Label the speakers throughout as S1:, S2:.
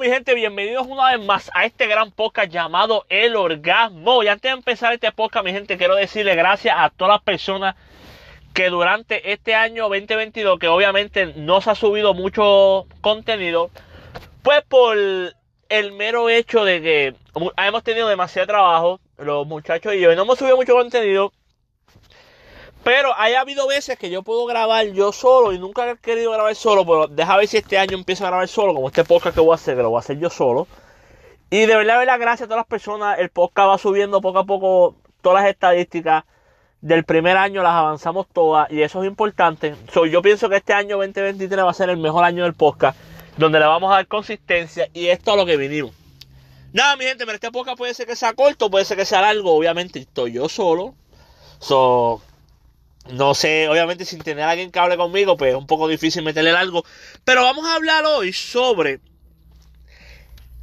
S1: Mi gente, bienvenidos una vez más a este gran podcast llamado El Orgasmo. Y antes de empezar este podcast, mi gente, quiero decirle gracias a todas las personas que durante este año 2022, que obviamente no se ha subido mucho contenido, pues por el mero hecho de que hemos tenido demasiado trabajo, los muchachos y yo, y no hemos subido mucho contenido, pero ha habido veces que yo puedo grabar yo solo y nunca he querido grabar solo, pero deja ver si este año empiezo a grabar solo, como este podcast que voy a hacer, que lo voy a hacer yo solo. Y de verdad, de verdad, gracias a todas las personas. El podcast va subiendo poco a poco todas las estadísticas del primer año, las avanzamos todas y eso es importante. yo pienso que este año 2023 va a ser el mejor año del podcast, donde le vamos a dar consistencia y esto a lo que vinimos. Nada, mi gente, pero este podcast puede ser que sea corto, puede ser que sea largo, obviamente estoy yo solo. So, no sé, obviamente sin tener a alguien que hable conmigo, pues es un poco difícil meterle algo. Pero vamos a hablar hoy sobre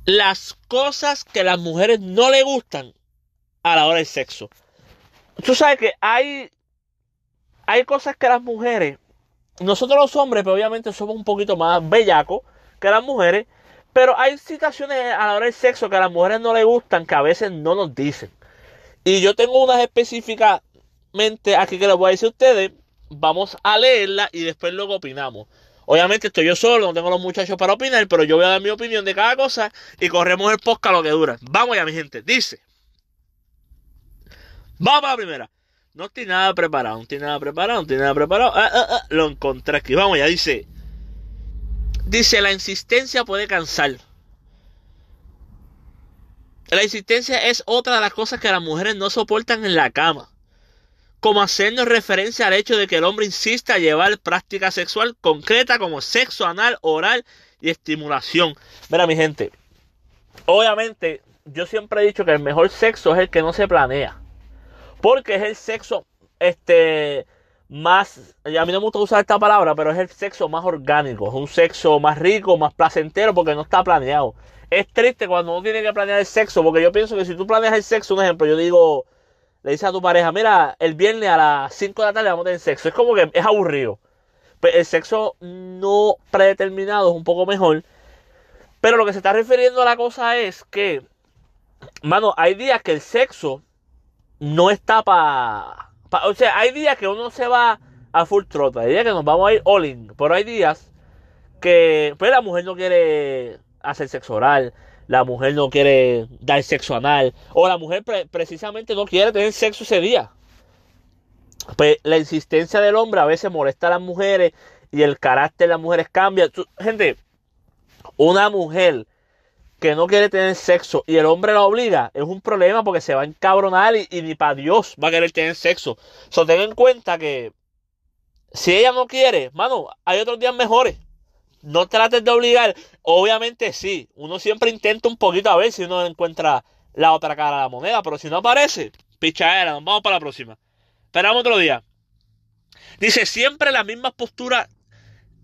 S1: las cosas que las mujeres no le gustan a la hora del sexo. Tú sabes que hay, hay cosas que las mujeres, nosotros los hombres, pero pues obviamente somos un poquito más bellacos que las mujeres, pero hay situaciones a la hora del sexo que a las mujeres no le gustan que a veces no nos dicen. Y yo tengo unas específicas aquí que les voy a decir a ustedes, vamos a leerla y después luego opinamos. Obviamente estoy yo solo, no tengo los muchachos para opinar, pero yo voy a dar mi opinión de cada cosa y corremos el podcast lo que dura. Vamos ya, mi gente. Dice. Vamos a la primera. No estoy nada preparado, no estoy nada preparado, no estoy nada preparado. Ah, ah, ah, lo encontré aquí. Vamos ya, dice. Dice, la insistencia puede cansar. La insistencia es otra de las cosas que las mujeres no soportan en la cama como haciendo referencia al hecho de que el hombre insista a llevar práctica sexual concreta como sexo anal, oral y estimulación. Mira, mi gente, obviamente yo siempre he dicho que el mejor sexo es el que no se planea. Porque es el sexo, este, más, a mí no me gusta usar esta palabra, pero es el sexo más orgánico, es un sexo más rico, más placentero, porque no está planeado. Es triste cuando uno tiene que planear el sexo, porque yo pienso que si tú planeas el sexo, un ejemplo, yo digo, le dices a tu pareja, mira, el viernes a las 5 de la tarde vamos a tener sexo. Es como que es aburrido. Pues el sexo no predeterminado es un poco mejor. Pero lo que se está refiriendo a la cosa es que, mano, hay días que el sexo no está para... Pa, o sea, hay días que uno se va a full trota. Hay días que nos vamos a ir all in. Pero hay días que, pues la mujer no quiere hacer sexo oral la mujer no quiere dar sexo anal, o la mujer precisamente no quiere tener sexo ese día. Pues la insistencia del hombre a veces molesta a las mujeres y el carácter de las mujeres cambia. gente, una mujer que no quiere tener sexo y el hombre la obliga, es un problema porque se va a encabronar y, ni para Dios va a querer tener sexo. So, ten en cuenta que si ella no quiere, mano, hay otros días mejores no trates de obligar. Obviamente sí, uno siempre intenta un poquito a ver si uno encuentra la otra cara de la moneda, pero si no aparece, pichadera, vamos para la próxima. Esperamos otro día. Dice, siempre la misma postura,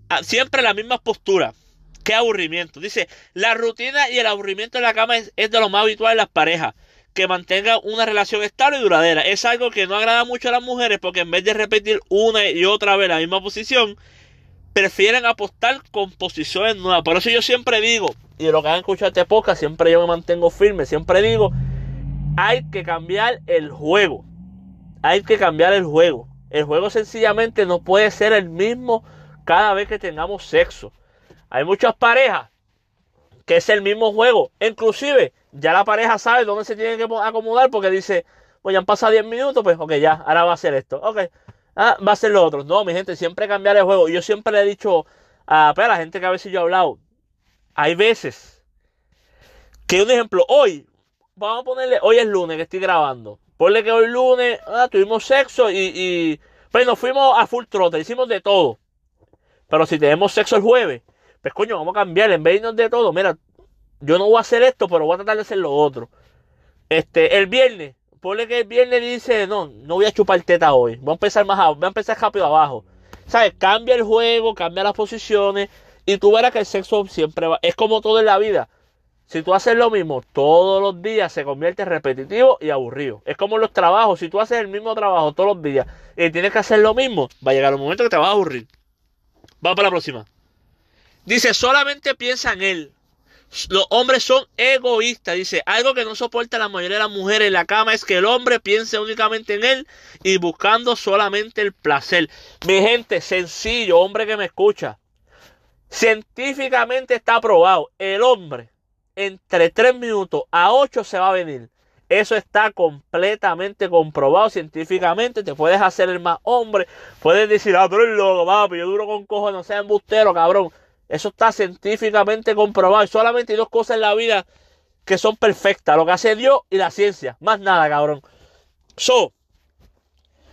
S1: ah, siempre la misma postura. Qué aburrimiento. Dice, la rutina y el aburrimiento en la cama es, es de lo más habitual en las parejas. Que mantengan una relación estable y duradera. Es algo que no agrada mucho a las mujeres porque en vez de repetir una y otra vez la misma posición, prefieren apostar con posiciones nuevas. Por eso yo siempre digo, y de lo que han escuchado este podcast, siempre yo me mantengo firme, siempre digo, hay que cambiar el juego. Hay que cambiar el juego. El juego sencillamente no puede ser el mismo cada vez que tengamos sexo. Hay muchas parejas que es el mismo juego. Inclusive, ya la pareja sabe dónde se tiene que acomodar porque dice, pues ya han pasado 10 minutos, pues ok, ya, ahora va a ser esto. Ok, ah, va a ser lo otro. No, mi gente, siempre cambiar el juego. Yo siempre le he dicho a, la gente que a veces yo he hablado, hay veces que un ejemplo, hoy, vamos a ponerle, hoy es lunes que estoy grabando. Ponle que hoy lunes ah, tuvimos sexo y, y pues nos fuimos a full trote, hicimos de todo. Pero si tenemos sexo el jueves, pues coño, vamos a cambiar, en vez de irnos de todo, mira, yo no voy a hacer esto, pero voy a tratar de hacer lo otro. Este, el viernes, ponle que el viernes dice, no, no voy a chupar teta hoy, voy a empezar más abajo, voy a empezar rápido abajo. ¿Sabes? Cambia el juego, cambia las posiciones y tú verás que el sexo siempre va, es como todo en la vida. Si tú haces lo mismo todos los días, se convierte en repetitivo y aburrido. Es como los trabajos. Si tú haces el mismo trabajo todos los días y tienes que hacer lo mismo, va a llegar un momento que te va a aburrir. Vamos para la próxima. Dice, solamente piensa en él. Los hombres son egoístas, dice. Algo que no soporta la mayoría de las mujeres en la cama es que el hombre piense únicamente en él y buscando solamente el placer. Mi gente, sencillo, hombre que me escucha. Científicamente está probado. El hombre entre 3 minutos a 8 se va a venir. Eso está completamente comprobado científicamente. Te puedes hacer el más hombre. Puedes decir, ah, pero es loco, papi, yo duro con cojo, no sea embustero, cabrón. Eso está científicamente comprobado. Y solamente hay dos cosas en la vida que son perfectas. Lo que hace Dios y la ciencia. Más nada, cabrón. So,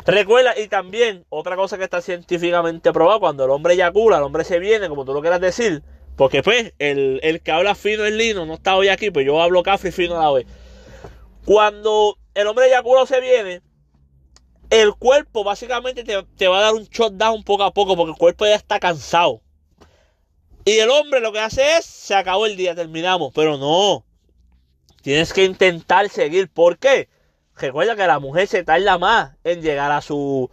S1: recuerda, y también otra cosa que está científicamente probado, cuando el hombre eyacula, el hombre se viene, como tú lo quieras decir. Porque pues, el, el que habla fino es lino, no está hoy aquí, pues yo hablo café y fino la vez. Cuando el hombre eyacula se viene, el cuerpo básicamente te, va a dar un shutdown poco a poco porque el cuerpo ya está cansado. Y el hombre lo que hace es, se acabó el día, terminamos. Pero no, tienes que intentar seguir. ¿Por qué? Recuerda que la mujer se tarda más en llegar a su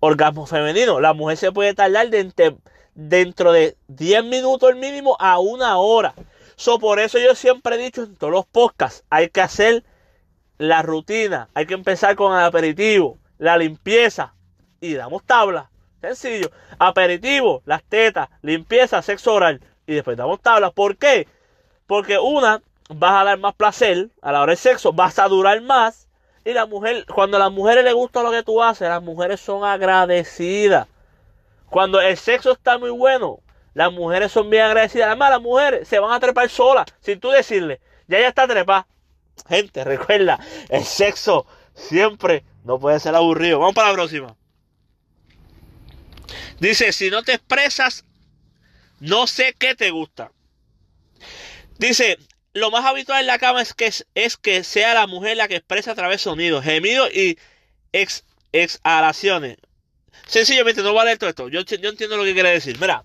S1: orgasmo femenino. La mujer se puede tardar dentro de 10 minutos el mínimo a una hora. So, por eso yo siempre he dicho en todos los podcasts, hay que hacer la rutina. Hay que empezar con el aperitivo, la limpieza y damos tabla. Sencillo. Aperitivo, las tetas, limpieza, sexo oral y después damos tabla. ¿Por qué? Porque una, vas a dar más placer a la hora del sexo, vas a durar más. Y la mujer, cuando a las mujeres les gusta lo que tú haces, las mujeres son agradecidas. Cuando el sexo está muy bueno, las mujeres son bien agradecidas. Además, las mujeres se van a trepar solas, sin tú decirle, ya ya está trepada. Gente, recuerda, el sexo siempre no puede ser aburrido. Vamos para la próxima. Dice, si no te expresas, no sé qué te gusta. Dice, lo más habitual en la cama es que, es que sea la mujer la que expresa a través de sonidos, gemidos y ex, exhalaciones. Sencillamente, no vale todo esto. Yo, yo entiendo lo que quiere decir. Mira,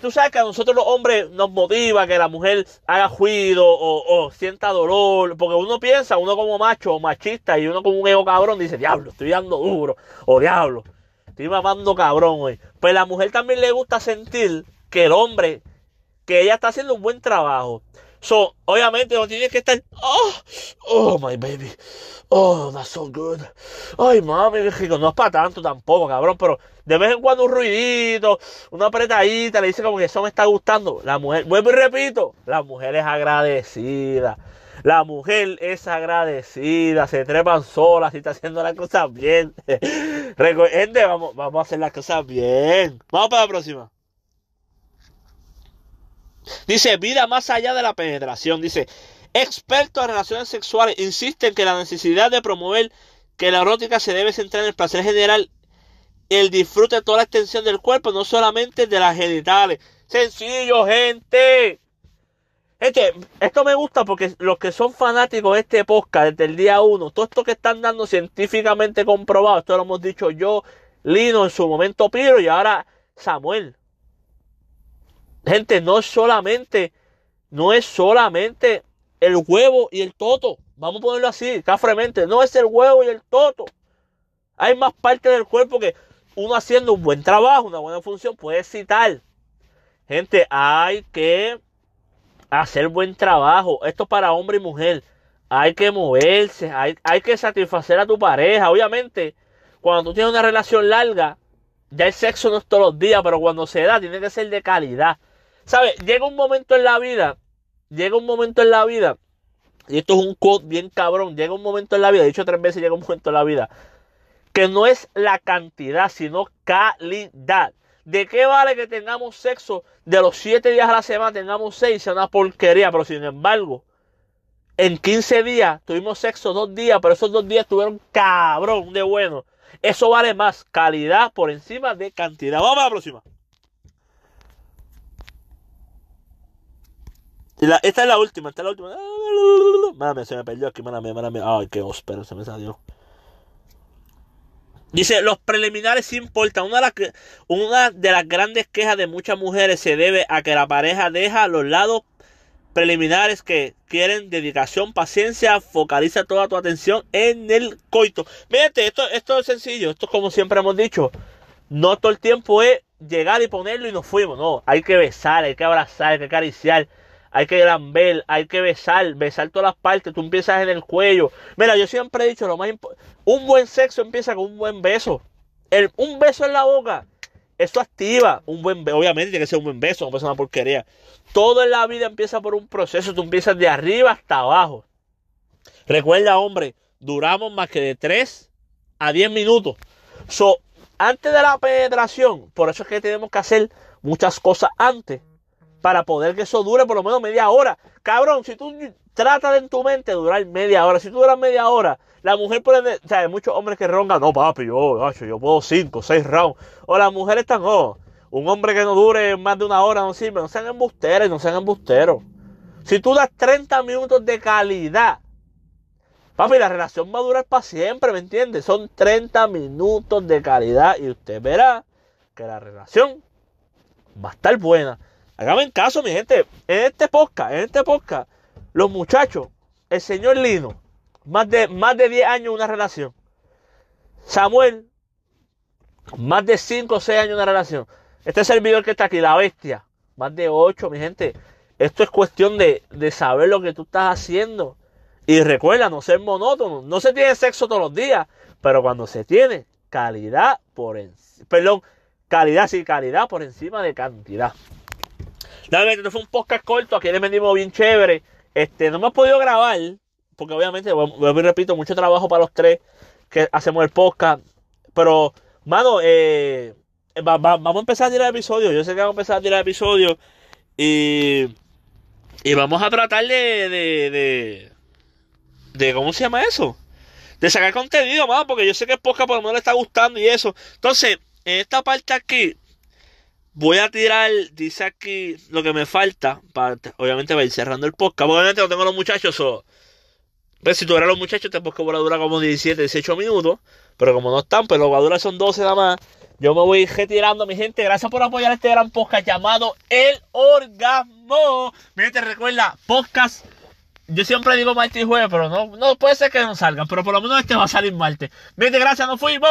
S1: tú sabes que a nosotros los hombres nos motiva que la mujer haga juido o, sienta dolor, porque uno piensa, uno como macho o machista y uno como un ego cabrón dice, diablo, estoy dando duro, o diablo, estoy mamando cabrón hoy. Pues la mujer también le gusta sentir que el hombre, que ella está haciendo un buen trabajo. So, obviamente no tiene que estar, oh, oh my baby, oh, that's so good. Ay, mami, no es para tanto tampoco, cabrón, pero de vez en cuando un ruidito, una apretadita, le dice como que eso me está gustando. La mujer, vuelvo y repito, la mujer es agradecida. La mujer es agradecida, se trepan solas y está haciendo las cosas bien. Gente, vamos, vamos a hacer las cosas bien. Vamos para la próxima. Dice, vida más allá de la penetración. Dice, expertos en relaciones sexuales insisten que la necesidad de promover que la erótica se debe centrar en el placer general el disfrute de toda la extensión del cuerpo, no solamente de las genitales. Sencillo, gente. Gente, esto me gusta porque los que son fanáticos de este podcast desde el día uno, todo esto que están dando científicamente comprobado, esto lo hemos dicho yo, Lino en su momento Piro y ahora Samuel. Gente, no es solamente, no es solamente el huevo y el toto. Vamos a ponerlo así, cafremente. No es el huevo y el toto. Hay más parte del cuerpo que uno haciendo un buen trabajo, una buena función, puede citar. Gente, hay que hacer buen trabajo. Esto para hombre y mujer. Hay que moverse, hay, hay que satisfacer a tu pareja. Obviamente, cuando tú tienes una relación larga, ya el sexo no es todos los días, pero cuando se da, tiene que ser de calidad. ¿Sabes? Llega un momento en la vida, llega un momento en la vida, y esto es un quote bien cabrón, llega un momento en la vida, he dicho tres veces, llega un momento en la vida, que no es la cantidad, sino calidad. ¿De qué vale que tengamos sexo de los siete días a la semana, tengamos seis, sea una porquería, pero sin embargo, en 15 días tuvimos sexo dos días, pero esos dos días estuvieron cabrón de bueno. Eso vale más calidad por encima de cantidad. Vamos a la próxima. esta es la última, esta es la última. Mami, se me perdió aquí, mami, mami. Ay, qué óspero, se me salió. Dice, los preliminares importan. Una de, las, grandes quejas de muchas mujeres se debe a que la pareja deja los lados preliminares que quieren dedicación, paciencia, focaliza toda tu atención en el coito. Fíjate, esto, esto es sencillo, esto es como siempre hemos dicho. No todo el tiempo es llegar y ponerlo y nos fuimos. No, hay que besar, hay que abrazar, hay que acariciar, hay que lamber, hay que besar, besar todas las partes. Tú empiezas en el cuello. Mira, yo siempre he dicho, lo más un buen sexo empieza con un buen beso. El, un beso en la boca, eso activa un buen beso. Obviamente tiene que ser un buen beso, no puede ser una porquería. Todo en la vida empieza por un proceso. Tú empiezas de arriba hasta abajo. Recuerda, hombre, duramos más que de 3 a 10 minutos. So, antes de la penetración, por eso es que tenemos que hacer muchas cosas antes para poder que eso dure por lo menos media hora. Cabrón, si tú tratas en tu mente durar media hora, si tú duras media hora, la mujer puede, o sea, hay muchos hombres que roncan, no papi, yo, yo puedo 5, 6 rounds. O las mujeres están, oh, un hombre que no dure más de una hora no sirve, no sean embusteros, no sean embusteros. Si tú das 30 minutos de calidad, papi, la relación va a durar para siempre, ¿me entiendes? Son 30 minutos de calidad y usted verá que la relación va a estar buena. Hágame caso, mi gente. En este podcast, en este podcast, los muchachos, el señor Lino, más de, más de 10 años una relación. Samuel, más de 5 o 6 años una relación. Este servidor que está aquí, la bestia, más de 8, mi gente. Esto es cuestión de, de saber lo que tú estás haciendo. Y recuerda, no ser monótono. No se tiene sexo todos los días, pero cuando se tiene, calidad por encima. Perdón, calidad, sí, calidad por encima de cantidad. Dale, esto fue un podcast corto, aquí le vendimos bien chévere. Este, no hemos podido grabar, porque obviamente, vuelvo y repito, mucho trabajo para los tres que hacemos el podcast. Pero, mano, eh, vamos a empezar a tirar episodios. Yo sé que vamos a empezar a tirar episodios. Y, y vamos a tratar de, de, de, de, ¿cómo se llama eso? De sacar contenido, mano, porque yo sé que el podcast por lo menos le está gustando y eso. Entonces, en esta parte aquí, Voy a tirar, dice aquí lo que me falta, para, obviamente va a ir cerrando el podcast. Obviamente no tengo los muchachos, o, pues si tuvieran los muchachos, este podcast va a durar como 17, 18 minutos. Pero como no están, pues los va a durar son 12 nada más. Yo me voy retirando, mi gente. Gracias por apoyar este gran podcast llamado El Orgasmo. Mi gente, recuerda, podcast. Yo siempre digo martes y jueves, pero no, no puede ser que no salgan. Pero por lo menos este va a salir martes. Mi gente, gracias, nos fuimos.